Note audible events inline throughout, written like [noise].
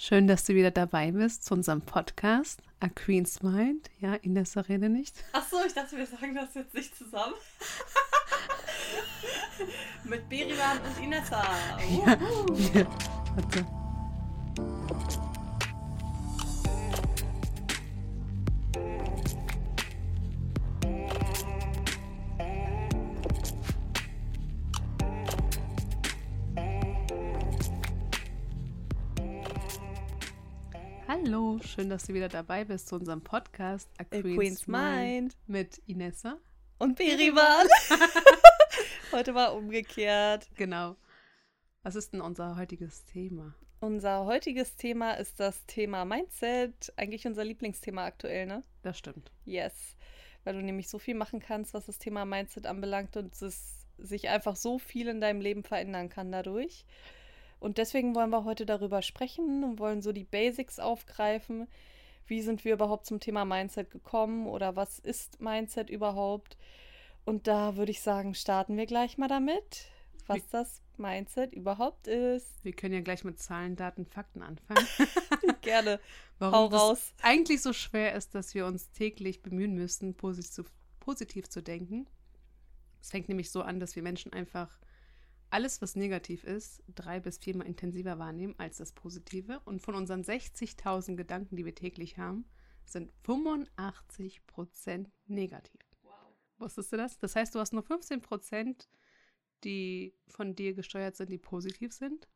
Schön, dass du wieder dabei bist zu unserem Podcast A Queen's Mind. Ja, Inessa, rede nicht. Ach so, ich dachte, wir sagen das jetzt nicht zusammen. [laughs] Mit Berivan und Inessa. Ja, wir, [laughs] warte. Schön, dass du wieder dabei bist zu unserem Podcast A A Queen's Mind. mit Inessa. Und Berivan. [laughs] Heute war umgekehrt. Genau. Was ist denn unser heutiges Thema? Unser heutiges Thema ist das Thema Mindset. Eigentlich unser Lieblingsthema aktuell, ne? Das stimmt. Yes. Weil du nämlich so viel machen kannst, was das Thema Mindset anbelangt und es sich einfach so viel in deinem Leben verändern kann dadurch. Und deswegen wollen wir heute darüber sprechen und wollen so die Basics aufgreifen. Wie sind wir überhaupt zum Thema Mindset gekommen oder was ist Mindset überhaupt? Und da würde ich sagen, starten wir gleich mal damit, was Wie- das Mindset überhaupt ist. Wir können ja gleich mit Zahlen, Daten, Fakten anfangen. [laughs] Gerne. Warum Hau das raus. eigentlich so schwer ist, dass wir uns täglich bemühen müssen, positiv, positiv zu denken. Es fängt nämlich so an, dass wir Menschen einfach alles, was negativ ist, drei bis viermal intensiver wahrnehmen als das Positive. Und von unseren 60.000 Gedanken, die wir täglich haben, sind 85 Prozent negativ. Wusstest du das? Das heißt, du hast nur 15 Prozent, die von dir gesteuert sind, die positiv sind.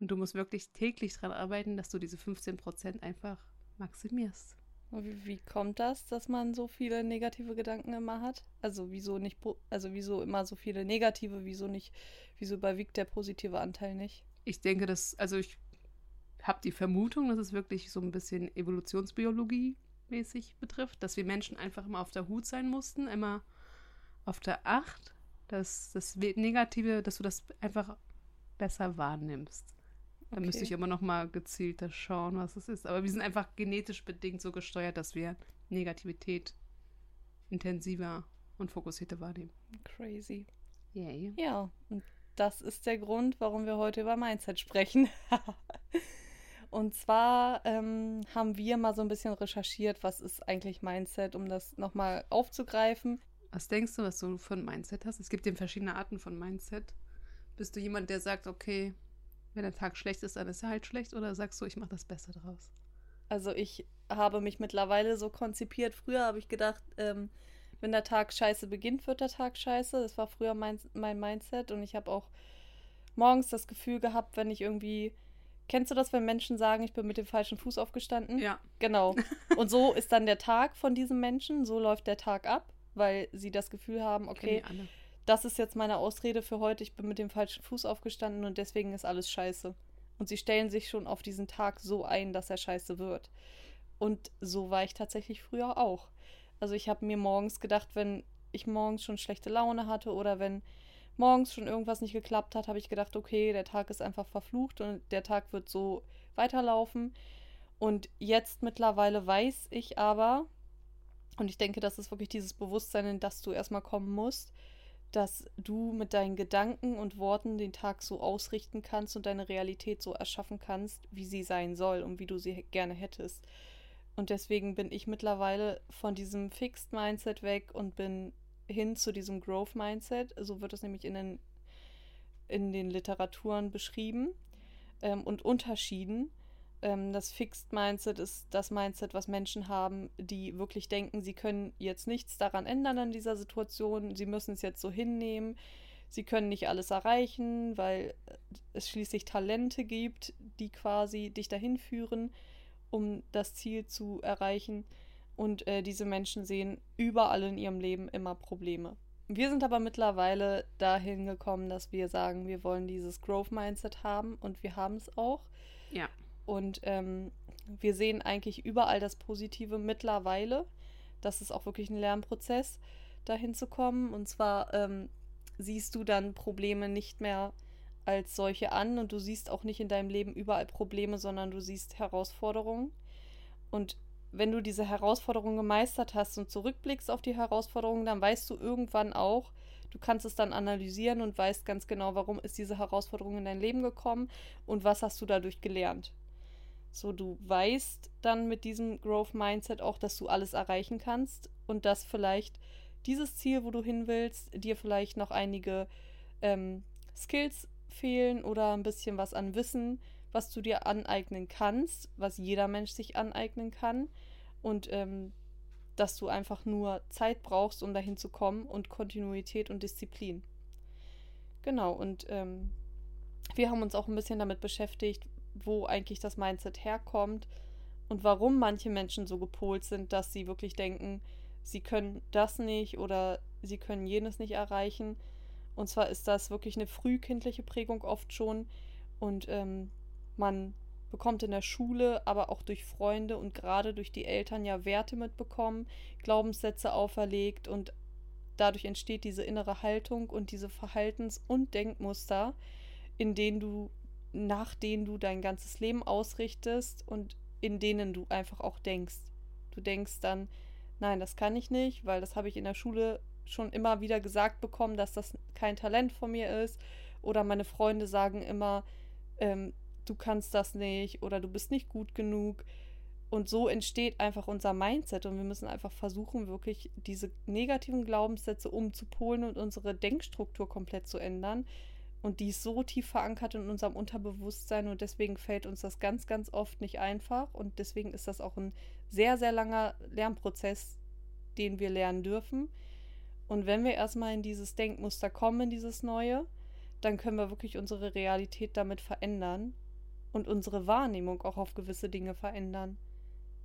Und du musst wirklich täglich daran arbeiten, dass du diese 15 Prozent einfach maximierst. Wie, kommt das, dass man so viele negative Gedanken immer hat? Also wieso nicht, also wieso immer so viele negative, wieso nicht, wieso überwiegt der positive Anteil nicht? Ich denke, dass, also ich habe die Vermutung, dass es wirklich so ein bisschen Evolutionsbiologie mäßig betrifft, dass wir Menschen einfach immer auf der Hut sein mussten, immer auf der Acht, dass das Negative, dass du das einfach besser wahrnimmst. Da müsste Okay. ich immer noch mal gezielter schauen, was es ist. Aber wir sind einfach genetisch bedingt so gesteuert, dass wir Negativität intensiver und fokussierter wahrnehmen. Crazy. Yay. Ja, und das ist der Grund, warum wir heute über Mindset sprechen. [laughs] Und zwar ähm, haben wir mal so ein bisschen recherchiert, was ist eigentlich Mindset, um das nochmal aufzugreifen. Was denkst du, was du für ein Mindset hast? Es gibt eben verschiedene Arten von Mindset. Bist du jemand, der sagt, okay, wenn der Tag schlecht ist, dann ist er halt schlecht? Oder sagst du, ich mache das Beste draus? Also ich habe mich mittlerweile so konzipiert. Früher habe ich gedacht, ähm, wenn der Tag scheiße beginnt, wird der Tag scheiße. Das war früher mein, mein Mindset. Und ich habe auch morgens das Gefühl gehabt, wenn ich irgendwie. Kennst du das, wenn Menschen sagen, ich bin mit dem falschen Fuß aufgestanden? Ja. Genau. [laughs] Und so ist dann der Tag von diesem Menschen. So läuft der Tag ab, weil sie das Gefühl haben, okay. Das ist jetzt meine Ausrede für heute, ich bin mit dem falschen Fuß aufgestanden und deswegen ist alles scheiße. Und sie stellen sich schon auf diesen Tag so ein, dass er scheiße wird. Und so war ich tatsächlich früher auch. Also ich habe mir morgens gedacht, wenn ich morgens schon schlechte Laune hatte oder wenn morgens schon irgendwas nicht geklappt hat, habe ich gedacht, okay, der Tag ist einfach verflucht und der Tag wird so weiterlaufen. Und jetzt mittlerweile weiß ich aber, und ich denke, das ist wirklich dieses Bewusstsein, in das du erstmal kommen musst, dass du mit deinen Gedanken und Worten den Tag so ausrichten kannst und deine Realität so erschaffen kannst, wie sie sein soll und wie du sie gerne hättest. Und deswegen bin ich mittlerweile von diesem Fixed Mindset weg und bin hin zu diesem Growth Mindset. So wird es nämlich in den, in den Literaturen beschrieben ähm, und unterschieden. Ähm, das Fixed Mindset ist das Mindset, was Menschen haben, die wirklich denken, sie können jetzt nichts daran ändern an dieser Situation, sie müssen es jetzt so hinnehmen, sie können nicht alles erreichen, weil es schließlich Talente gibt, die quasi dich dahin führen, um das Ziel zu erreichen. Und äh, diese Menschen sehen überall in ihrem Leben immer Probleme. Wir sind aber mittlerweile dahin gekommen, dass wir sagen, wir wollen dieses Growth Mindset haben und wir haben es auch. Ja. Und ähm, wir sehen eigentlich überall das Positive mittlerweile. Das ist auch wirklich ein Lernprozess, dahin zu kommen. Und zwar ähm, siehst du dann Probleme nicht mehr als solche an und du siehst auch nicht in deinem Leben überall Probleme, sondern du siehst Herausforderungen. Und wenn du diese Herausforderung gemeistert hast und zurückblickst auf die Herausforderungen, dann weißt du irgendwann auch, du kannst es dann analysieren und weißt ganz genau, warum ist diese Herausforderung in dein Leben gekommen und was hast du dadurch gelernt. So, du weißt dann mit diesem Growth Mindset auch, dass du alles erreichen kannst und dass vielleicht dieses Ziel, wo du hin willst, dir vielleicht noch einige ähm, Skills fehlen oder ein bisschen was an Wissen, was du dir aneignen kannst, was jeder Mensch sich aneignen kann. Und ähm, dass du einfach nur Zeit brauchst, um dahin zu kommen und Kontinuität und Disziplin. Genau, und ähm, wir haben uns auch ein bisschen damit beschäftigt, wo eigentlich das Mindset herkommt und warum manche Menschen so gepolt sind, dass sie wirklich denken, sie können das nicht oder sie können jenes nicht erreichen. Und zwar ist das wirklich eine frühkindliche Prägung oft schon und ähm, man bekommt in der Schule, aber auch durch Freunde und gerade durch die Eltern ja Werte mitbekommen, Glaubenssätze auferlegt und dadurch entsteht diese innere Haltung und diese Verhaltens- und Denkmuster, in denen du, nach denen du dein ganzes Leben ausrichtest und in denen du einfach auch denkst. Du denkst dann, nein, das kann ich nicht, weil das habe ich in der Schule schon immer wieder gesagt bekommen, dass das kein Talent von mir ist. Oder meine Freunde sagen immer, ähm, du kannst das nicht oder du bist nicht gut genug. Und so entsteht einfach unser Mindset und wir müssen einfach versuchen, wirklich diese negativen Glaubenssätze umzupolen und unsere Denkstruktur komplett zu ändern. Und die ist so tief verankert in unserem Unterbewusstsein und deswegen fällt uns das ganz, ganz oft nicht einfach. Und deswegen ist das auch ein sehr, sehr langer Lernprozess, den wir lernen dürfen. Und wenn wir erstmal in dieses Denkmuster kommen, in dieses Neue, dann können wir wirklich unsere Realität damit verändern und unsere Wahrnehmung auch auf gewisse Dinge verändern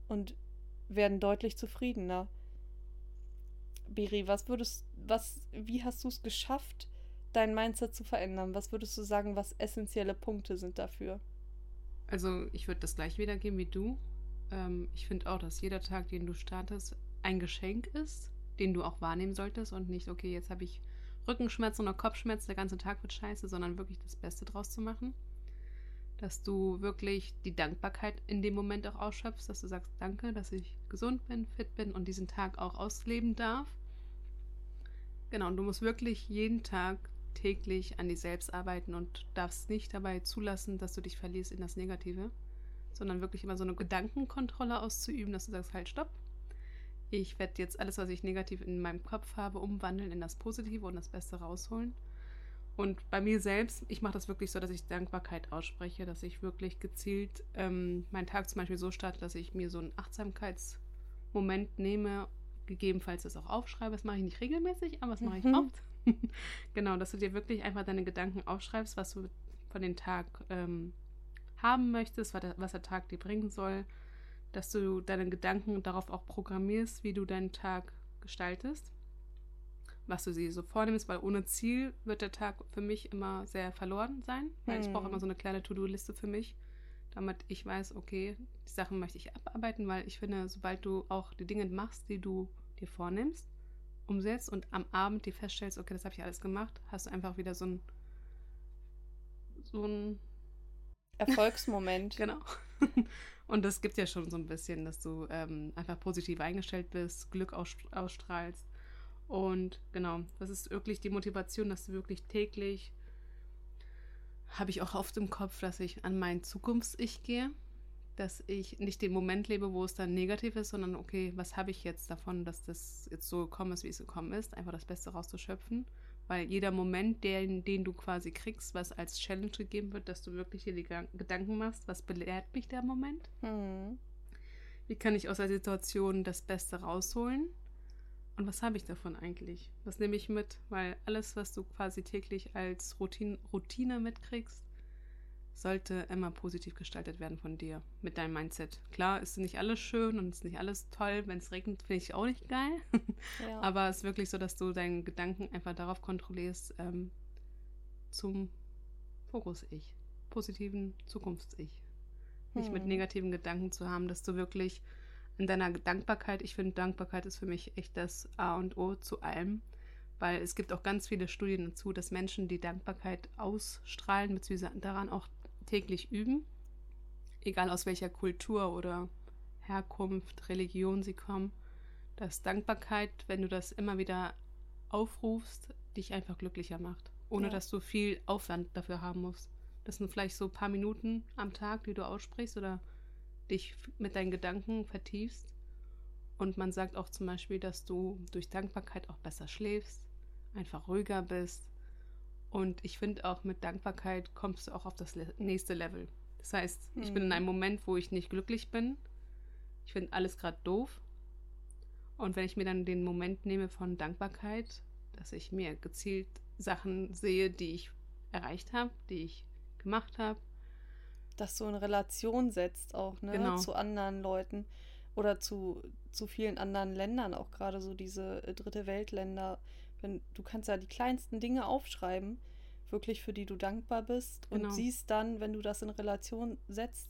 und werden deutlich zufriedener. Biri, was würdest, was, wie hast du es geschafft, dein Mindset zu verändern? Was würdest du sagen, was essentielle Punkte sind dafür? Also, ich würde das gleich wiedergeben wie du. Ähm, ich finde auch, dass jeder Tag, den du startest, ein Geschenk ist, den du auch wahrnehmen solltest und nicht, okay, jetzt habe ich Rückenschmerzen oder Kopfschmerzen, der ganze Tag wird scheiße, sondern wirklich das Beste draus zu machen dass du wirklich die Dankbarkeit in dem Moment auch ausschöpfst, dass du sagst, danke, dass ich gesund bin, fit bin und diesen Tag auch ausleben darf. Genau, und du musst wirklich jeden Tag täglich an dir selbst arbeiten und darfst nicht dabei zulassen, dass du dich verlierst in das Negative, sondern wirklich immer so eine Gedankenkontrolle auszuüben, dass du sagst, halt, stopp. Ich werde jetzt alles, was ich negativ in meinem Kopf habe, umwandeln in das Positive und das Beste rausholen. Und bei mir selbst, ich mache das wirklich so, dass ich Dankbarkeit ausspreche, dass ich wirklich gezielt ähm, meinen Tag zum Beispiel so starte, dass ich mir so einen Achtsamkeitsmoment nehme, gegebenenfalls das auch aufschreibe. Das mache ich nicht regelmäßig, aber das mache ich mhm. oft. [laughs] genau, dass du dir wirklich einfach deine Gedanken aufschreibst, was du von dem Tag ähm, haben möchtest, was der, Tag dir bringen soll, dass du deine Gedanken darauf auch programmierst, wie du deinen Tag gestaltest was du sie so vornimmst, weil ohne Ziel wird der Tag für mich immer sehr verloren sein, weil hm. ich brauche immer so eine kleine To-Do-Liste für mich, damit ich weiß, okay, die Sachen möchte ich abarbeiten, weil ich finde, sobald du auch die Dinge machst, die du dir vornimmst, umsetzt und am Abend dir feststellst, okay, das habe ich alles gemacht, hast du einfach wieder so ein so ein [laughs] Erfolgsmoment. genau. [laughs] und das gibt ja schon so ein bisschen, dass du ähm, einfach positiv eingestellt bist, Glück ausstrahlst und genau, das ist wirklich die Motivation, dass du wirklich täglich, habe ich auch oft im Kopf, dass ich an mein Zukunfts-Ich gehe, dass ich nicht den Moment lebe, wo es dann negativ ist, sondern okay, was habe ich jetzt davon, dass das jetzt so gekommen ist, wie es gekommen ist, einfach das Beste rauszuschöpfen. Weil jeder Moment, den, den du quasi kriegst, was als Challenge gegeben wird, dass du wirklich dir die Gedanken machst, was belehrt mich der Moment? Mhm. Wie kann ich aus der Situation das Beste rausholen? Und was habe ich davon eigentlich? Was nehme ich mit? Weil alles, was du quasi täglich als Routine, Routine mitkriegst, sollte immer positiv gestaltet werden von dir, mit deinem Mindset. Klar, ist nicht alles schön und ist nicht alles toll. Wenn es regnet, finde ich auch nicht geil. [laughs] Ja. Aber es ist wirklich so, dass du deinen Gedanken einfach darauf kontrollierst, ähm, zum Fokus-Ich, positiven Zukunfts-Ich. Nicht hm. mit negativen Gedanken zu haben, dass du wirklich in deiner Dankbarkeit. Ich finde, Dankbarkeit ist für mich echt das A und O zu allem, weil es gibt auch ganz viele Studien dazu, dass Menschen die Dankbarkeit ausstrahlen, beziehungsweise daran auch täglich üben, egal aus welcher Kultur oder Herkunft, Religion sie kommen, dass Dankbarkeit, wenn du das immer wieder aufrufst, dich einfach glücklicher macht, ohne ja. dass du viel Aufwand dafür haben musst. Das sind vielleicht so ein paar Minuten am Tag, die du aussprichst oder dich mit deinen Gedanken vertiefst. Und man sagt auch zum Beispiel, dass du durch Dankbarkeit auch besser schläfst, einfach ruhiger bist. Und ich finde auch mit Dankbarkeit kommst du auch auf das nächste Level. Das heißt, ich bin in einem Moment, wo ich nicht glücklich bin. Ich finde alles gerade doof. Und wenn ich mir dann den Moment nehme von Dankbarkeit, dass ich mir gezielt Sachen sehe, die ich erreicht habe, die ich gemacht habe. Dass du in Relation setzt auch, ne? Genau. Zu anderen Leuten oder zu, zu vielen anderen Ländern, auch gerade so diese äh, dritte Weltländer. Wenn, du kannst ja die kleinsten Dinge aufschreiben, wirklich für die du dankbar bist und Genau. siehst dann, wenn du das in Relation setzt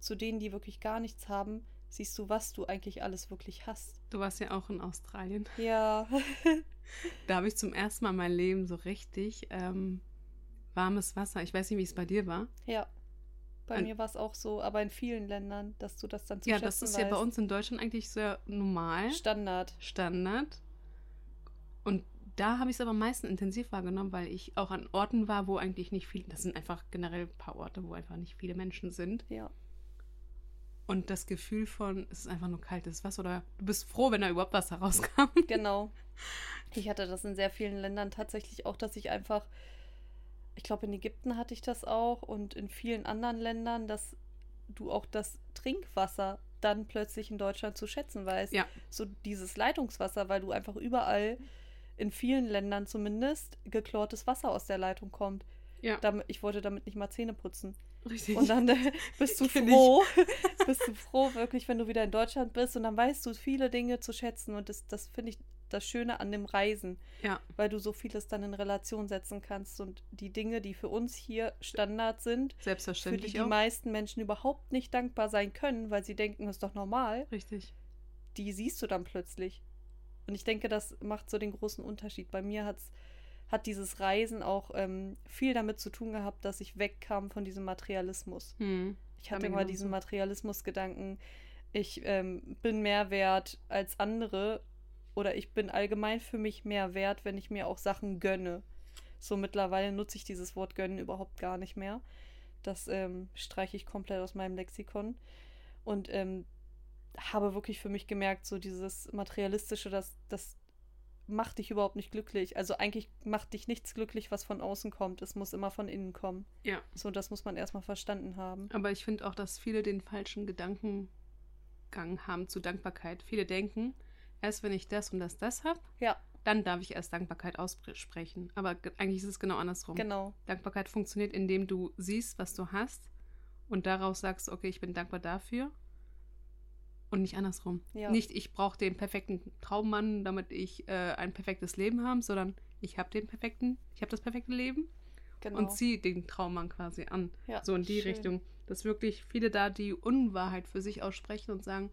zu denen, die wirklich gar nichts haben, siehst du, was du eigentlich alles wirklich hast. Du warst ja auch in Australien. [laughs] Ja, Da habe ich zum ersten Mal in meinem Leben so richtig ähm, warmes Wasser. Ich weiß nicht, wie es bei dir war. ja. Bei mir war es auch so, aber in vielen Ländern, dass du das dann zu Ja, das ist ja bei weißt. uns in Deutschland eigentlich sehr normal, Standard. Standard. Da habe ich es aber am meisten intensiv wahrgenommen, weil ich auch an Orten war, wo eigentlich nicht viel, das sind einfach generell ein paar Orte, wo einfach nicht viele Menschen sind. Ja. Und das Gefühl von, es ist einfach nur kaltes Wasser oder du bist froh, wenn da überhaupt Wasser [laughs] rauskam. Genau. Ich hatte das in sehr vielen Ländern tatsächlich auch, dass ich einfach, ich glaube, in Ägypten hatte ich das auch und in vielen anderen Ländern, dass du auch das Trinkwasser dann plötzlich in Deutschland zu schätzen weißt. Ja. So dieses Leitungswasser, weil du einfach überall, in vielen Ländern zumindest, geklortes Wasser aus der Leitung kommt. Ja, ich wollte damit nicht mal Zähne putzen. richtig. Und dann äh, [laughs] bist du froh, [laughs] bist du froh wirklich, wenn du wieder in Deutschland bist und dann weißt du viele Dinge zu schätzen und das, das finde ich das Schöne an dem Reisen, ja, weil du so vieles dann in Relation setzen kannst und die Dinge, die für uns hier Standard sind, für die selbstverständlich die auch. meisten Menschen überhaupt nicht dankbar sein können, weil sie denken, das ist doch normal, Richtig. die siehst du dann plötzlich. Und ich denke, das macht so den großen Unterschied. Bei mir hat's, hat dieses Reisen auch ähm, viel damit zu tun gehabt, dass ich wegkam von diesem Materialismus. Hm. Ich hatte immer diesen Materialismus-Gedanken, ich ähm, bin mehr wert als andere oder ich bin allgemein für mich mehr wert, wenn ich mir auch Sachen gönne. So mittlerweile nutze ich dieses Wort gönnen überhaupt gar nicht mehr. Das ähm, streiche ich komplett aus meinem Lexikon. Und ähm, habe wirklich für mich gemerkt, so dieses Materialistische, das, das macht dich überhaupt nicht glücklich. Also eigentlich macht dich nichts glücklich, was von außen kommt. Es muss immer von innen kommen. Ja. So, das muss man erstmal verstanden haben. Aber ich finde auch, dass viele den falschen Gedankengang haben zu Dankbarkeit. Viele denken, erst wenn ich das und das, das habe, Ja, dann darf ich erst Dankbarkeit aussprechen. Aber ge- eigentlich ist es genau andersrum. genau. Dankbarkeit funktioniert, indem du siehst, was du hast und daraus sagst, okay, ich bin dankbar dafür und nicht andersrum. Ja. Nicht, ich brauche den perfekten Traummann, damit ich äh, ein perfektes Leben habe, sondern ich habe den perfekten, ich habe das perfekte Leben Genau. und ziehe den Traummann quasi an. ja, So in die schön. Richtung, dass wirklich viele da die Unwahrheit für sich aussprechen und sagen,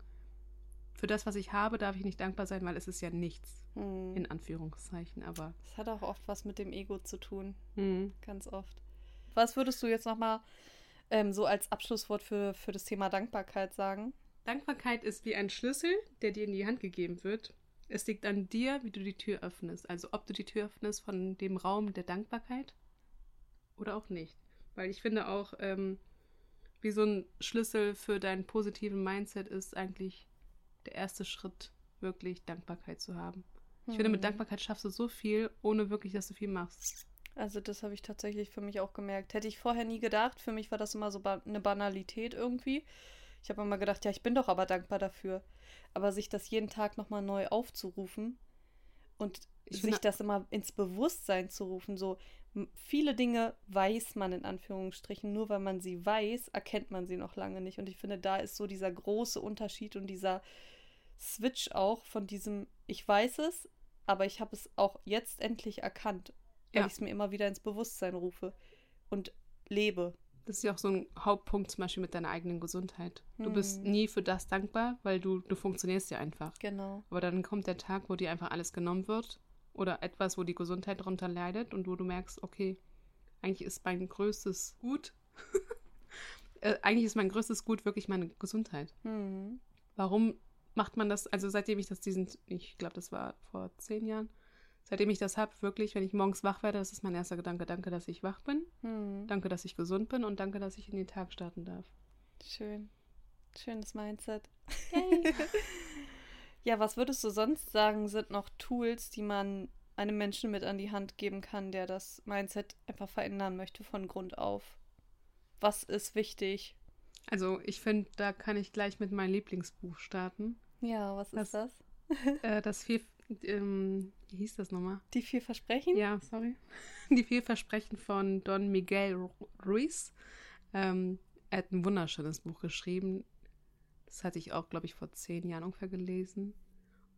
für das, was ich habe, darf ich nicht dankbar sein, weil es ist ja nichts, Hm. in Anführungszeichen. Aber Das hat auch oft was mit dem Ego zu tun. hm, Ganz oft. Was würdest du jetzt nochmal ähm, so als Abschlusswort für, für das Thema Dankbarkeit sagen? Dankbarkeit ist wie ein Schlüssel, der dir in die Hand gegeben wird. Es liegt an dir, wie du die Tür öffnest. Also ob du die Tür öffnest von dem Raum der Dankbarkeit oder auch nicht. Weil ich finde auch, ähm, wie so ein Schlüssel für deinen positiven Mindset ist eigentlich der erste Schritt, wirklich Dankbarkeit zu haben. Ich finde, mit Hm. Dankbarkeit schaffst du so viel, ohne wirklich, dass du viel machst. Also das habe ich tatsächlich für mich auch gemerkt. Hätte ich vorher nie gedacht. Für mich war das immer so ba eine Banalität irgendwie. Ich habe immer gedacht, ja, ich bin doch aber dankbar dafür. Aber sich das jeden Tag nochmal neu aufzurufen und Ich sich das immer ins Bewusstsein zu rufen, so viele Dinge weiß man in Anführungsstrichen, nur weil man sie weiß, erkennt man sie noch lange nicht. Und ich finde, da ist so dieser große Unterschied und dieser Switch auch von diesem, ich weiß es, aber ich habe es auch jetzt endlich erkannt, weil Ja. ich es mir immer wieder ins Bewusstsein rufe und lebe. Das ist ja auch so ein Hauptpunkt zum Beispiel mit deiner eigenen Gesundheit. Du bist Hm. nie für das dankbar, weil du, du funktionierst ja einfach. Genau. Aber dann kommt der Tag, wo dir einfach alles genommen wird oder etwas, wo die Gesundheit darunter leidet und wo du merkst, okay, eigentlich ist mein größtes Gut, [laughs] äh, eigentlich ist mein größtes Gut wirklich meine Gesundheit. Hm. Warum macht man das? Also seitdem ich das diesen, ich glaube, das war vor zehn Jahren, seitdem ich das habe, wirklich, wenn ich morgens wach werde, das ist mein erster Gedanke, danke, dass ich wach bin, Hm. danke, dass ich gesund bin und danke, dass ich in den Tag starten darf. Schön. Schönes Mindset. Yay. [laughs] ja, was würdest du sonst sagen, sind noch Tools, die man einem Menschen mit an die Hand geben kann, der das Mindset einfach verändern möchte von Grund auf? Was ist wichtig? Also ich finde, da kann ich gleich mit meinem Lieblingsbuch starten. Ja, was ist das? Äh, das vier, ähm, wie hieß das nochmal? Die vier Versprechen? Ja, sorry. [laughs] Die vier Versprechen von Don Miguel Ruiz. Ähm, er hat ein wunderschönes Buch geschrieben. Das hatte ich auch, glaube ich, vor zehn Jahren ungefähr gelesen.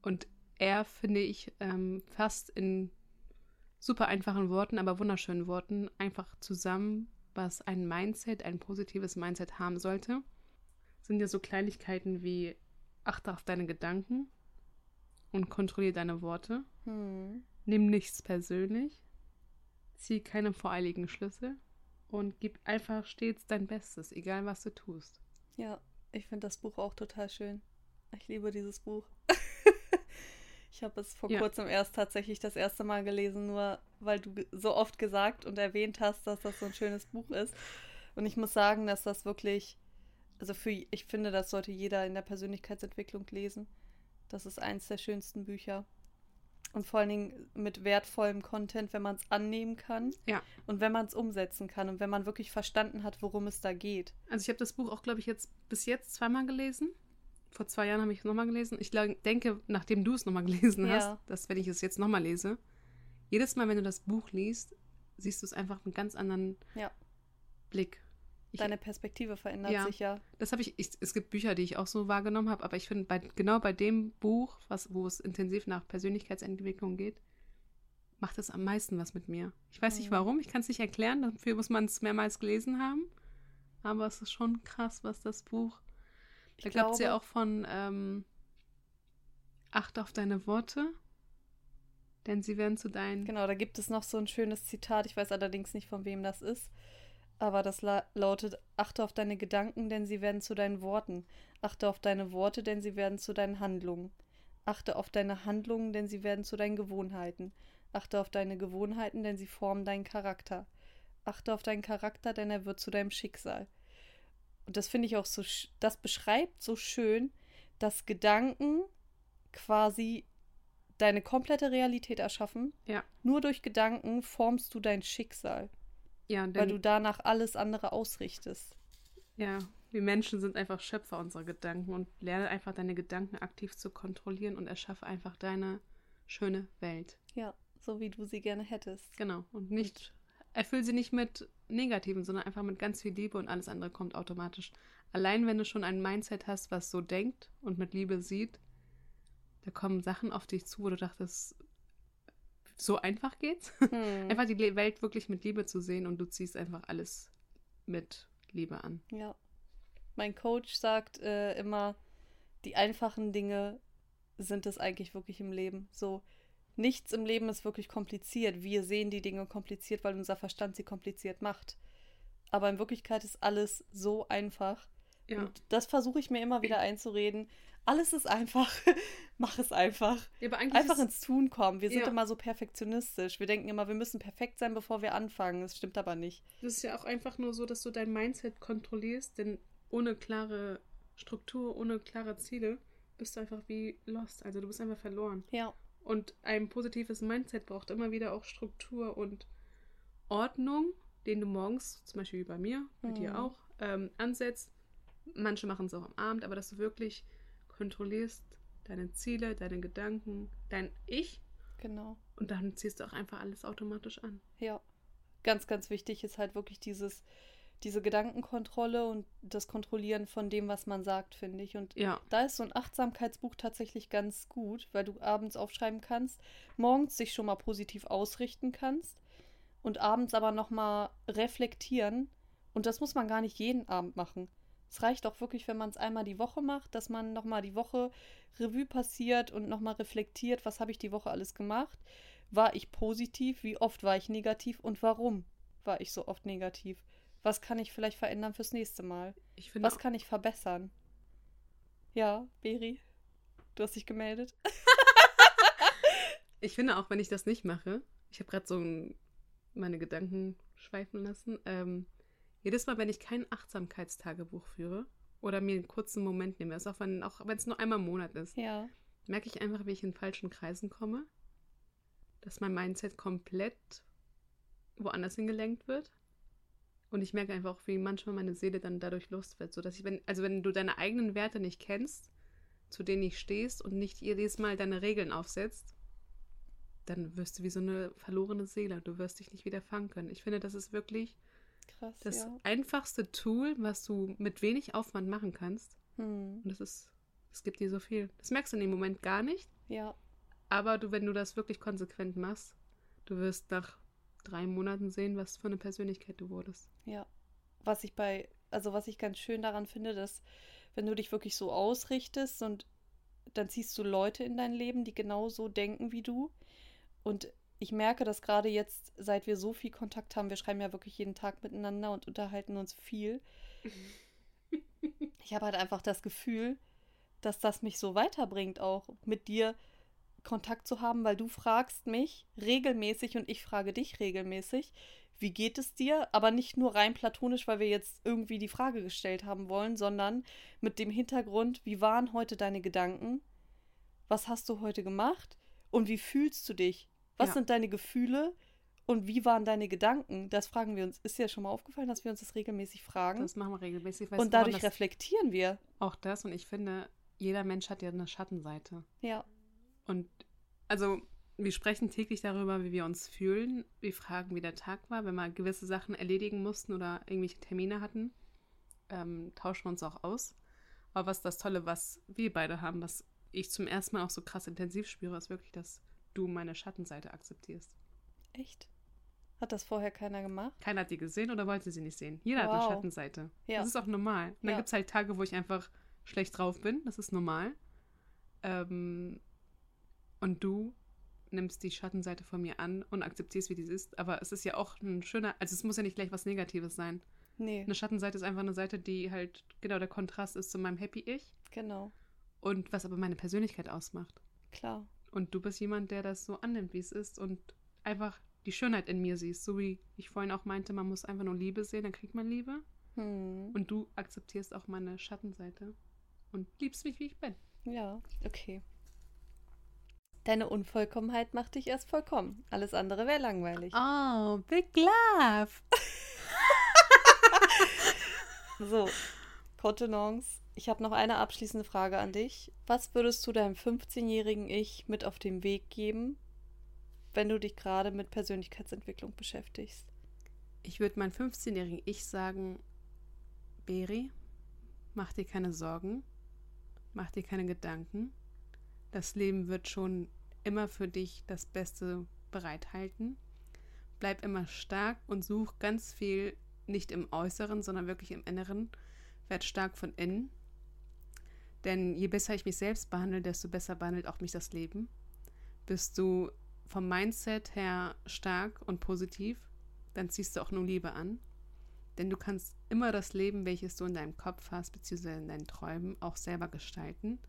Und er, finde ich, ähm, fasst in super einfachen Worten, aber wunderschönen Worten einfach zusammen, was ein Mindset, ein positives Mindset haben sollte. Sind ja so Kleinigkeiten wie achte auf deine Gedanken und kontrolliere deine Worte. Hm. Nimm nichts persönlich. Zieh keine voreiligen Schlüsse und gib einfach stets dein Bestes, egal was du tust. Ja, ich finde das Buch auch total schön. Ich liebe dieses Buch. [laughs] ich habe es vor ja. kurzem erst tatsächlich das erste Mal gelesen, nur weil du so oft gesagt und erwähnt hast, dass das so ein schönes Buch ist. Und ich muss sagen, dass das wirklich, also für, ich finde, das sollte jeder in der Persönlichkeitsentwicklung lesen. Das ist eins der schönsten Bücher. Und vor allen Dingen mit wertvollem Content, wenn man es annehmen kann. Ja. Und wenn man es umsetzen kann und wenn man wirklich verstanden hat, worum es da geht. Also ich habe das Buch auch, glaube ich, jetzt bis jetzt zweimal gelesen. Vor zwei Jahren habe ich es nochmal gelesen. Ich denke, nachdem du es nochmal gelesen ja. hast, dass wenn ich es jetzt nochmal lese, jedes Mal, wenn du das Buch liest, siehst du es einfach mit einem ganz anderen ja. Blick. Ich, Deine Perspektive verändert ja, sich ja. Das habe ich, ich, es gibt Bücher, die ich auch so wahrgenommen habe, aber ich finde, bei, genau bei dem Buch, was, wo es intensiv nach Persönlichkeitsentwicklung geht, macht es am meisten was mit mir. Ich weiß mhm. nicht warum, ich kann es nicht erklären, dafür muss man es mehrmals gelesen haben. Aber es ist schon krass, was das Buch. Da glaubt sie ja auch von ähm, Achte auf deine Worte, denn sie werden zu deinen. Genau, da gibt es noch so ein schönes Zitat, ich weiß allerdings nicht, von wem das ist. Aber das la lautet, achte auf deine Gedanken, denn sie werden zu deinen Worten. Achte auf deine Worte, denn sie werden zu deinen Handlungen. Achte auf deine Handlungen, denn sie werden zu deinen Gewohnheiten. Achte auf deine Gewohnheiten, denn sie formen deinen Charakter. Achte auf deinen Charakter, denn er wird zu deinem Schicksal. Und das finde ich auch so, das beschreibt so schön, dass Gedanken quasi deine komplette Realität erschaffen. Ja. Nur durch Gedanken formst du dein Schicksal. Ja, denn, weil du danach alles andere ausrichtest. Ja, wir Menschen sind einfach Schöpfer unserer Gedanken und lerne einfach deine Gedanken aktiv zu kontrollieren und erschaffe einfach deine schöne Welt. Ja, so wie du sie gerne hättest. Genau. Und nicht, erfüll sie nicht mit Negativen, sondern einfach mit ganz viel Liebe und alles andere kommt automatisch. Allein wenn du schon ein Mindset hast, was so denkt und mit Liebe sieht, da kommen Sachen auf dich zu, wo du dachtest, so einfach geht's. [laughs] Hm. Einfach die Welt wirklich mit Liebe zu sehen und du ziehst einfach alles mit Liebe an. Ja. Mein Coach sagt äh, immer, die einfachen Dinge sind es eigentlich wirklich im Leben. So, nichts im Leben ist wirklich kompliziert. Wir sehen die Dinge kompliziert, weil unser Verstand sie kompliziert macht. Aber in Wirklichkeit ist alles so einfach. Ja. Und das versuche ich mir immer wieder einzureden. Alles ist einfach. [laughs] Mach es einfach. Ja, einfach ins Tun kommen. Wir sind ja. immer so perfektionistisch. Wir denken immer, wir müssen perfekt sein, bevor wir anfangen. Das stimmt aber nicht. Das ist ja auch einfach nur so, dass du dein Mindset kontrollierst, denn ohne klare Struktur, ohne klare Ziele bist du einfach wie lost. Also du bist einfach verloren. Ja. Und ein positives Mindset braucht immer wieder auch Struktur und Ordnung, den du morgens, zum Beispiel wie bei mir, bei mhm. dir auch, ähm, ansetzt. Manche machen es auch am Abend, aber dass du wirklich kontrollierst deine Ziele, deine Gedanken, dein Ich. Genau. Und dann ziehst du auch einfach alles automatisch an. Ja. Ganz, ganz wichtig ist halt wirklich dieses, diese Gedankenkontrolle und das Kontrollieren von dem, was man sagt, finde ich. Und ja. da ist so ein Achtsamkeitsbuch tatsächlich ganz gut, weil du abends aufschreiben kannst, morgens dich schon mal positiv ausrichten kannst und abends aber nochmal reflektieren. Und das muss man gar nicht jeden Abend machen. Es reicht auch wirklich, wenn man es einmal die Woche macht, dass man nochmal die Woche Revue passiert und nochmal reflektiert, was habe ich die Woche alles gemacht? War ich positiv? Wie oft war ich negativ? Und warum war ich so oft negativ? Was kann ich vielleicht verändern fürs nächste Mal? was kann ich verbessern? Ja, Beri, du hast dich gemeldet. [laughs] ich finde auch, wenn ich das nicht mache, ich habe gerade so meine Gedanken schweifen lassen, ähm, jedes Mal, wenn ich kein Achtsamkeitstagebuch führe, oder mir einen kurzen Moment nehme, also auch wenn auch es nur einmal im Monat ist, Ja. merke ich einfach, wie ich in falschen Kreisen komme, dass mein Mindset komplett woanders hingelenkt wird. Und ich merke einfach auch, wie manchmal meine Seele dann dadurch Lust wird. So dass ich, wenn, also wenn du deine eigenen Werte nicht kennst, zu denen nicht stehst und nicht jedes Mal deine Regeln aufsetzt, dann wirst du wie so eine verlorene Seele. Du wirst dich nicht wieder fangen können. Ich finde, das ist wirklich Krass, das ja. einfachste Tool, was du mit wenig Aufwand machen kannst. Hm. Und das ist, es gibt dir so viel. Das merkst du in dem Moment gar nicht. Ja. Aber du, wenn du das wirklich konsequent machst, du wirst nach drei Monaten sehen, was für eine Persönlichkeit du wurdest. Ja. Was ich bei, also was ich ganz schön daran finde, dass wenn du dich wirklich so ausrichtest und dann ziehst du Leute in dein Leben, die genau so denken wie du. Und ich merke das gerade jetzt, seit wir so viel Kontakt haben, wir schreiben ja wirklich jeden Tag miteinander und unterhalten uns viel. [laughs] Ich habe halt einfach das Gefühl, dass das mich so weiterbringt, auch mit dir Kontakt zu haben, weil du fragst mich regelmäßig und ich frage dich regelmäßig, wie geht es dir? Aber nicht nur rein platonisch, weil wir jetzt irgendwie die Frage gestellt haben wollen, sondern mit dem Hintergrund, wie waren heute deine Gedanken? Was hast du heute gemacht? Und wie fühlst du dich? Was Ja. sind deine Gefühle? Und wie waren deine Gedanken? Das fragen wir uns. Ist dir schon mal aufgefallen, dass wir uns das regelmäßig fragen? Das machen wir regelmäßig. Und dadurch reflektieren wir. auch das. Und ich finde, jeder Mensch hat ja eine Schattenseite. Ja. Und also, wir sprechen täglich darüber, wie wir uns fühlen. Wir fragen, wie der Tag war, wenn wir gewisse Sachen erledigen mussten oder irgendwelche Termine hatten. Ähm, tauschen wir uns auch aus. Aber was das Tolle, was wir beide haben, was ich zum ersten Mal auch so krass intensiv spüre, ist wirklich, dass du meine Schattenseite akzeptierst. Echt? Hat das vorher keiner gemacht? Keiner hat die gesehen oder wollte sie nicht sehen. Jeder hat eine Wow. Schattenseite. Ja. Das ist auch normal. Und dann Ja. gibt es halt Tage, wo ich einfach schlecht drauf bin. Das ist normal. Ähm, und du nimmst die Schattenseite von mir an und akzeptierst, wie die ist. Aber es ist ja auch ein schöner, also es muss ja nicht gleich was Negatives sein. Nee, Eine Schattenseite ist einfach eine Seite, die halt genau der Kontrast ist zu meinem Happy Ich genau. und was aber meine Persönlichkeit ausmacht. Klar. Und du bist jemand, der das so annimmt, wie es ist und einfach die Schönheit in mir siehst. So wie ich vorhin auch meinte, man muss einfach nur Liebe sehen, dann kriegt man Liebe. Hm. Und du akzeptierst auch meine Schattenseite und liebst mich, wie ich bin. Ja, okay. Deine Unvollkommenheit macht dich erst vollkommen. Alles andere wäre langweilig. Oh, big love. [laughs] So, Contenance, ich habe noch eine abschließende Frage an dich. Was würdest du deinem 15-jährigen Ich mit auf den Weg geben, wenn du dich gerade mit Persönlichkeitsentwicklung beschäftigst? Ich würde meinem 15-jährigen Ich sagen, Beri, mach dir keine Sorgen, mach dir keine Gedanken. Das Leben wird schon immer für dich das Beste bereithalten. Bleib immer stark und such ganz viel nicht im Äußeren, sondern wirklich im Inneren. Werd stark von innen. Denn je besser ich mich selbst behandle, desto besser behandelt auch mich das Leben. Bist du vom Mindset her stark und positiv, dann ziehst du auch nur Liebe an. Denn du kannst immer das Leben, welches du in deinem Kopf hast, beziehungsweise in deinen Träumen, auch selber gestalten.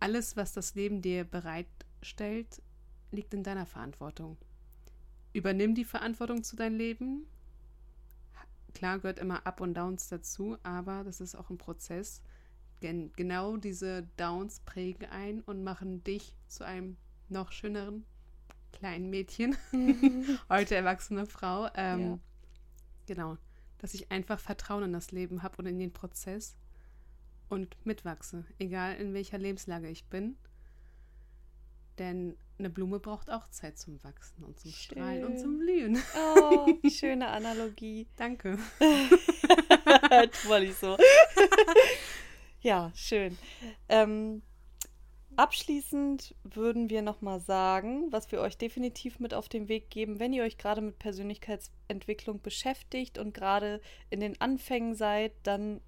Alles, was das Leben dir bereitstellt, liegt in deiner Verantwortung. Übernimm die Verantwortung zu deinem Leben. Klar gehört immer Up und Downs dazu, aber das ist auch ein Prozess. Gen genau diese Downs prägen ein und machen dich zu einem noch schöneren kleinen Mädchen, [laughs] heute erwachsene Frau. Ähm, Ja. Genau, dass ich einfach Vertrauen in das Leben habe und in den Prozess und mitwachse, egal in welcher Lebenslage ich bin. Denn eine Blume braucht auch Zeit zum Wachsen und zum Strahlen und Schön. zum Blühen. Oh, [laughs] schöne Analogie. Danke. [laughs] mal nicht so. Ja, schön. Ähm, abschließend würden wir nochmal sagen, was wir euch definitiv mit auf den Weg geben, wenn ihr euch gerade mit Persönlichkeitsentwicklung beschäftigt und gerade in den Anfängen seid, dann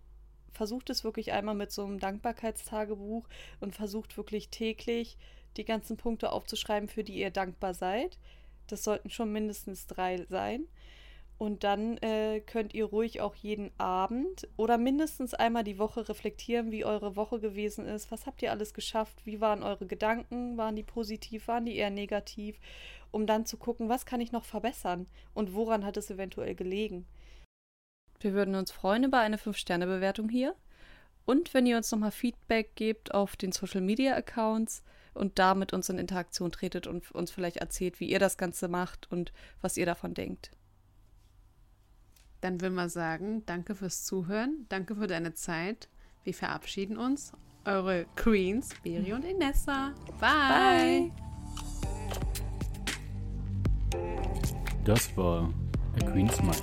versucht es wirklich einmal mit so einem Dankbarkeitstagebuch und versucht wirklich täglich die ganzen Punkte aufzuschreiben, für die ihr dankbar seid. Das sollten schon mindestens drei sein. Und dann äh, könnt ihr ruhig auch jeden Abend oder mindestens einmal die Woche reflektieren, wie eure Woche gewesen ist. Was habt ihr alles geschafft? Wie waren eure Gedanken? Waren die positiv? Waren die eher negativ? Um dann zu gucken, was kann ich noch verbessern und woran hat es eventuell gelegen. Wir würden uns freuen über eine 5-Sterne-Bewertung hier. Und wenn ihr uns nochmal Feedback gebt auf den Social Media Accounts und da mit uns in Interaktion tretet und uns vielleicht erzählt, wie ihr das Ganze macht und was ihr davon denkt. Dann würden wir sagen, danke fürs Zuhören, danke für deine Zeit. Wir verabschieden uns. Eure Queens, Beri und Inessa. Bye. Bye. Das war A Queen's Mind,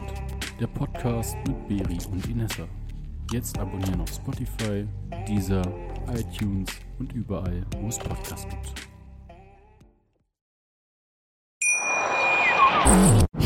der Podcast mit Beri und Inessa. Jetzt abonnieren auf Spotify, Deezer, iTunes und überall, wo es Podcasts gibt.